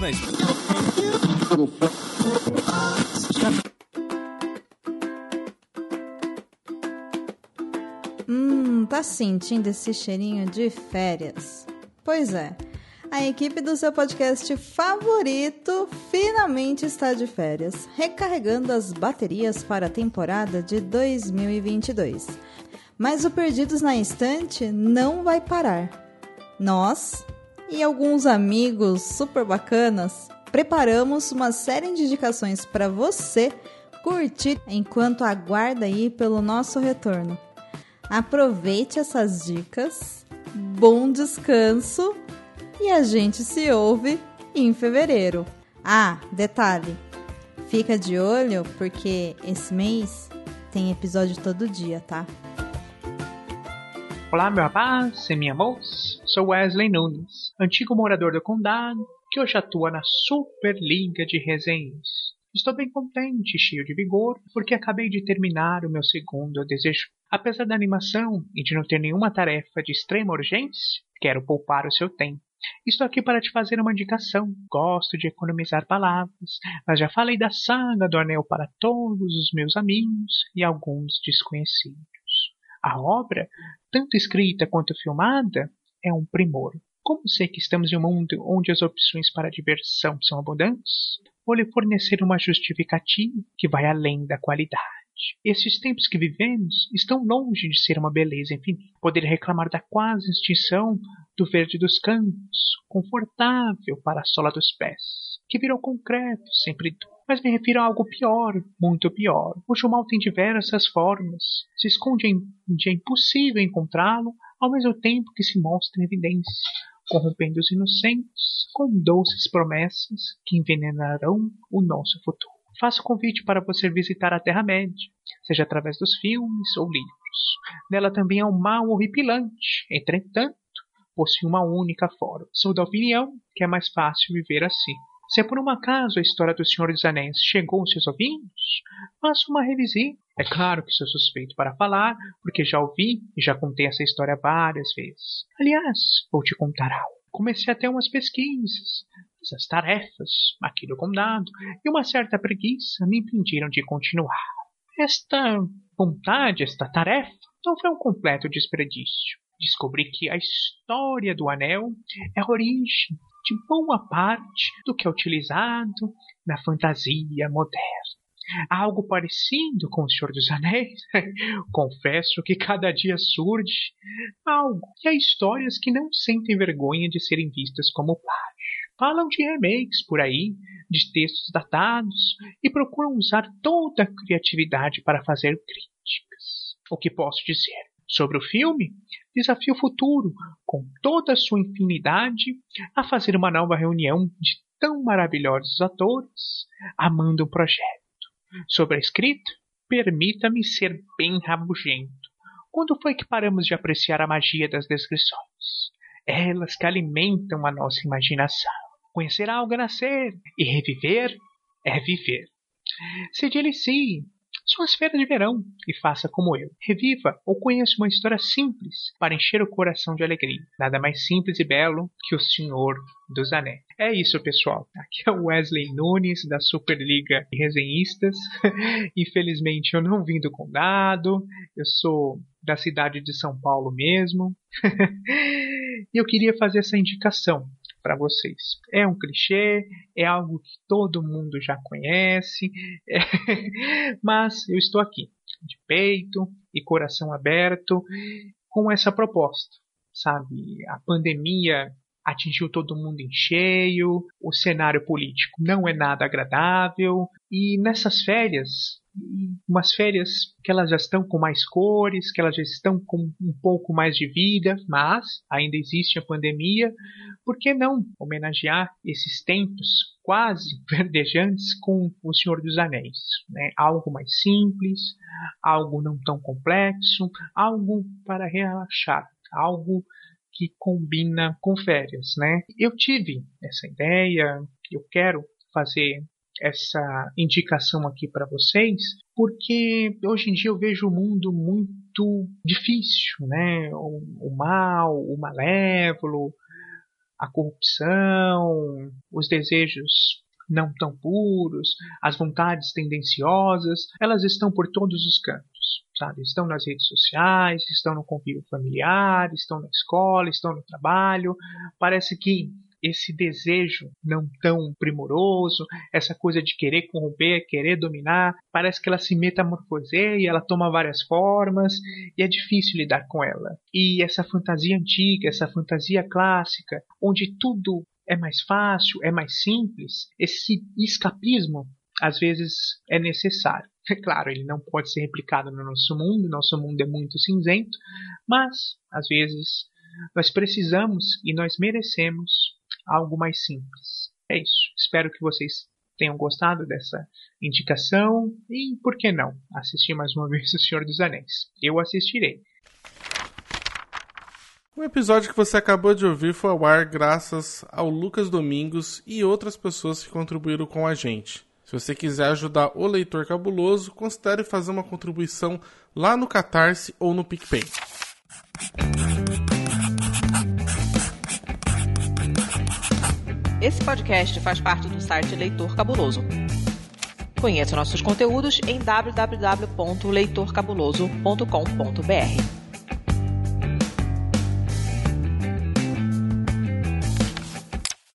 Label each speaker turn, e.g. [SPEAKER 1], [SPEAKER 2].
[SPEAKER 1] Na
[SPEAKER 2] Hum, tá sentindo esse cheirinho de férias? Pois é, a equipe do seu podcast favorito finalmente está de férias, recarregando as baterias para a temporada de 2022. Mas o Perdidos na Estante não vai parar. Nós e alguns amigos super bacanas preparamos uma série de indicações para você curtir enquanto aguarda aí pelo nosso retorno. Aproveite essas dicas, bom descanso e a gente se ouve em fevereiro. Ah, detalhe, fica de olho porque esse mês tem episódio todo dia, tá?
[SPEAKER 3] Olá, meu rapaz e minha moça. Sou Wesley Nunes, antigo morador do condado que hoje atua na Superliga de Resenhas. Estou bem contente cheio de vigor, porque acabei de terminar o meu segundo desejo. Apesar da animação e de não ter nenhuma tarefa de extrema urgência, quero poupar o seu tempo. Estou aqui para te fazer uma indicação. Gosto de economizar palavras, mas já falei da saga do anel para todos os meus amigos e alguns desconhecidos. A obra, tanto escrita quanto filmada, é um primor. Como sei que estamos em um mundo onde as opções para diversão são abundantes, vou lhe fornecer uma justificativa que vai além da qualidade. Esses tempos que vivemos estão longe de ser uma beleza infinita. Poderia reclamar da quase extinção do verde dos campos, confortável para a sola dos pés, que virou concreto, sempre duro. Mas me refiro a algo pior, muito pior, cujo mal tem diversas formas, se esconde em é impossível encontrá-lo, ao mesmo tempo que se mostra em evidência, corrompendo os inocentes com doces promessas que envenenarão o nosso futuro. Faço convite para você visitar a Terra-média, seja através dos filmes ou livros. Nela também há um mal horripilante, entretanto, possui uma única forma. Sou da opinião que é mais fácil viver assim. Se por um acaso a história do Senhor dos Anéis chegou aos seus ouvidos, faça uma revisita. É claro que sou suspeito para falar, porque já ouvi e já contei essa história várias vezes. Aliás, vou te contar algo. Comecei até umas pesquisas, as tarefas aqui do condado, e uma certa preguiça me impediram de continuar. Esta vontade, esta tarefa, não foi um completo desperdício. Descobri que a história do anel é a origem de boa parte do que é utilizado na fantasia moderna. Algo parecido com o Senhor dos Anéis. Confesso que cada dia surge algo. E há histórias que não sentem vergonha de serem vistas como plágio. Falam de remakes por aí, de textos datados, e procuram usar toda a criatividade para fazer críticas. O que posso dizer? Sobre o filme, desafio o futuro, com toda a sua infinidade, a fazer uma nova reunião de tão maravilhosos atores, amando o projeto. Sobre a escrita, permita-me ser bem rabugento. Quando foi que paramos de apreciar a magia das descrições? Elas que alimentam a nossa imaginação. Conhecer algo é nascer, e reviver é viver. Se delicie, suas férias de verão e faça como eu. Reviva ou conheça uma história simples para encher o coração de alegria. Nada mais simples e belo que o Senhor dos Anéis. É isso, pessoal. Aqui é o Wesley Nunes da Superliga de Resenhistas. Infelizmente eu não vim do condado, eu sou da cidade de São Paulo mesmo. e eu queria fazer essa indicação para vocês. É um clichê, é algo que todo mundo já conhece, é... mas eu estou aqui, de peito e coração aberto, com essa proposta. Sabe, a pandemia atingiu todo mundo em cheio, o cenário político não é nada agradável, e nessas férias umas férias que elas já estão com mais cores, que elas já estão com um pouco mais de vida, mas ainda existe a pandemia. Por que não homenagear esses tempos quase verdejantes com O Senhor dos Anéis? Né? Algo mais simples, algo não tão complexo, algo para relaxar, algo que combina com férias, né? Eu tive essa ideia, eu quero fazer essa indicação aqui para vocês, porque hoje em dia eu vejo o mundo muito difícil, né? O, o mal, o malévolo, a corrupção, os desejos não tão puros, as vontades tendenciosas, elas estão por todos os cantos, sabe? Estão nas redes sociais, estão no convívio familiar, estão na escola, estão no trabalho. Parece que esse desejo não tão primoroso, essa coisa de querer corromper, querer dominar, parece que ela se metamorfoseia ela toma várias formas e é difícil lidar com ela. E essa fantasia antiga, essa fantasia clássica, onde tudo é mais fácil, é mais simples, esse escapismo às vezes é necessário. É claro, ele não pode ser replicado no nosso mundo, nosso mundo é muito cinzento, mas às vezes nós precisamos e nós merecemos algo mais simples. É isso. Espero que vocês tenham gostado dessa indicação e, por que não, assistir mais uma vez O Senhor dos Anéis. Eu assistirei.
[SPEAKER 1] O episódio que você acabou de ouvir foi ao ar graças ao Lucas Domingos e outras pessoas que contribuíram com a gente. Se você quiser ajudar o leitor cabuloso, considere fazer uma contribuição lá no Catarse ou no PicPay.
[SPEAKER 4] Esse podcast faz parte do site Leitor Cabuloso. Conheça nossos conteúdos em www.leitorcabuloso.com.br.